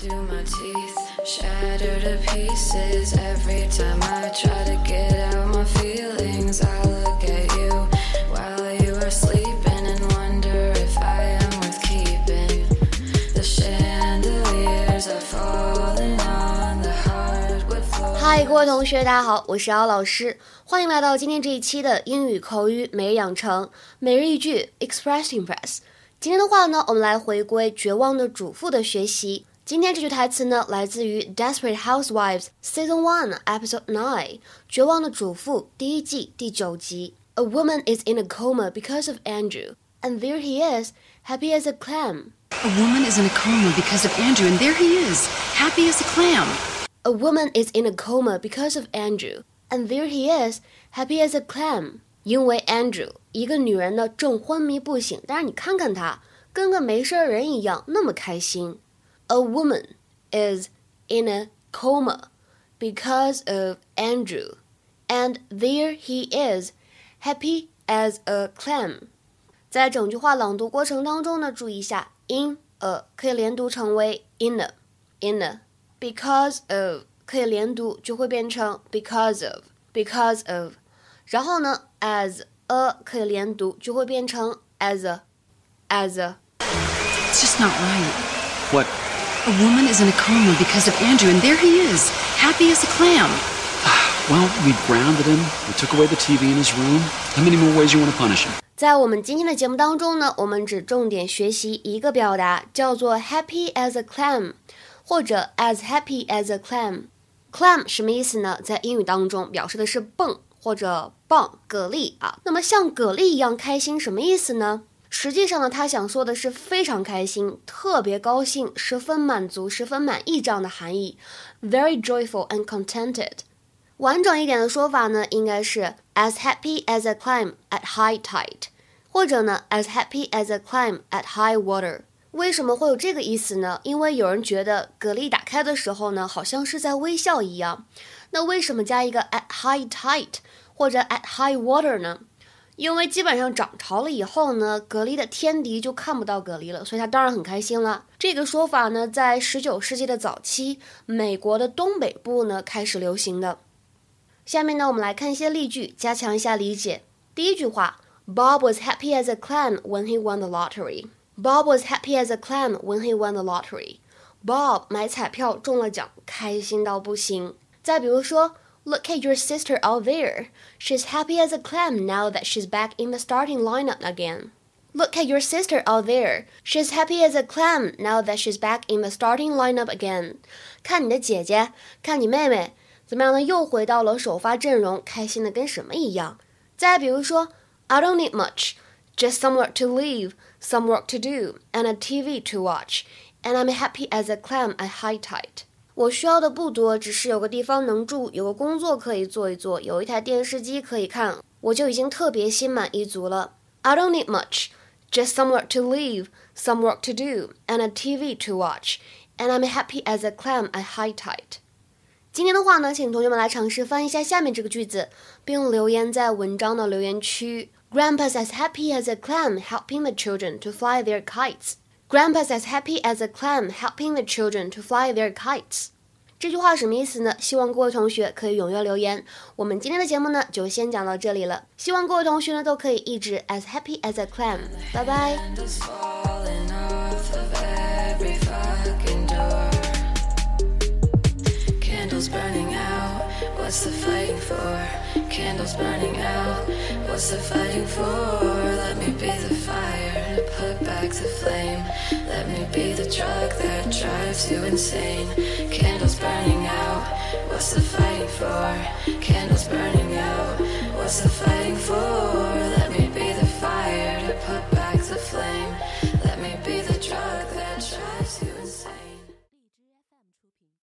do my teeth shatter to pieces every time I try to get out my feelings. I look at you while you are sleeping and wonder if I am worth keeping. The chandeliers are falling on the hardwood floor. 嗨，各位同学，大家好，我是姚老师，欢迎来到今天这一期的英语口语每日养成每日一句 Express Impress。今天的话呢，我们来回归《绝望的主妇》的学习。今天这句台词呢，来自于《Desperate Housewives》Season One Episode Nine，《绝望的主妇》第一季第九集。A woman is in a coma because of Andrew, and there he is, happy as a clam. A woman is in a coma because of Andrew, and there he is, happy as a clam. A woman is in a coma because of Andrew, and there he is, happy as a clam. 因为 Andrew，一个女人呢正昏迷不醒，但是你看看她，跟个没事人一样，那么开心。 A woman is in a coma because of Andrew, and there he is, happy as a clam. 在整句话朗读过程当中呢，注意一下 in a 可以连读成为 in a in a because of 可以连读就会变成 because of because of，然后呢 as a 可以连读就会变成 as a as a。 It's just not right. What? A woman is in a coma because of Andrew, and there he is, happy as a clam. Well, we grounded him. We took away the TV in his room. How many more ways you want to punish him? 在我们今天的节目当中呢，我们只重点学习一个表达，叫做 happy as a clam，或者 as happy as a clam。clam 什么意思呢？在英语当中表示的是蹦或者棒、蛤蜊啊。那么像蛤蜊一样开心，什么意思呢？实际上呢，他想说的是非常开心、特别高兴、十分满足、十分满意这样的含义，very joyful and contented。完整一点的说法呢，应该是 as happy as a clam at high tide，或者呢 as happy as a clam at high water。为什么会有这个意思呢？因为有人觉得蛤蜊打开的时候呢，好像是在微笑一样。那为什么加一个 at high tide 或者 at high water 呢？因为基本上涨潮了以后呢，蛤蜊的天敌就看不到蛤蜊了，所以它当然很开心了。这个说法呢，在十九世纪的早期，美国的东北部呢开始流行的。下面呢，我们来看一些例句，加强一下理解。第一句话，Bob was happy as a clam when he won the lottery. Bob was happy as a clam when he won the lottery. Bob 买彩票中了奖，开心到不行。再比如说 ，Look at your sister out there. She's happy as a clam now that she's back in the starting lineup again. Look at your sister out there. She's happy as a clam now that she's back in the starting lineup again. 看你的姐姐，看你妹妹，怎么样呢？又回到了首发阵容，开心的跟什么一样？再比如说，I don't need much, just somewhere to live, some work to do, and a TV to watch, and I'm happy as a clam at high tide. 我需要的不多，只是有个地方能住，有个工作可以做一做，有一台电视机可以看，我就已经特别心满意足了。I don't need much, just somewhere to live, some work to do, and a TV to watch, and I'm happy as a clam at high tide. 今天的话呢，请同学们来尝试翻译一下下面这个句子，并留言在文章的留言区。Grandpa's as happy as a clam helping the children to fly their kites. Grandpa's as happy as a clam helping the children to fly their kites. 这句话什么意思呢？希望各位同学可以踊跃留言。我们今天的节目呢，就先讲到这里了。希望各位同学呢，都可以一直 as happy as a clam。拜拜。 Candles falling off of every fucking door. Candles burning out. What's the fighting for? Candles burning out. What's the fighting for? Let me be the fire to put back the flame. Let me be the drug that drives you insane. Candles burning out. What's the fighting for? Candles burning out. What's the fighting for?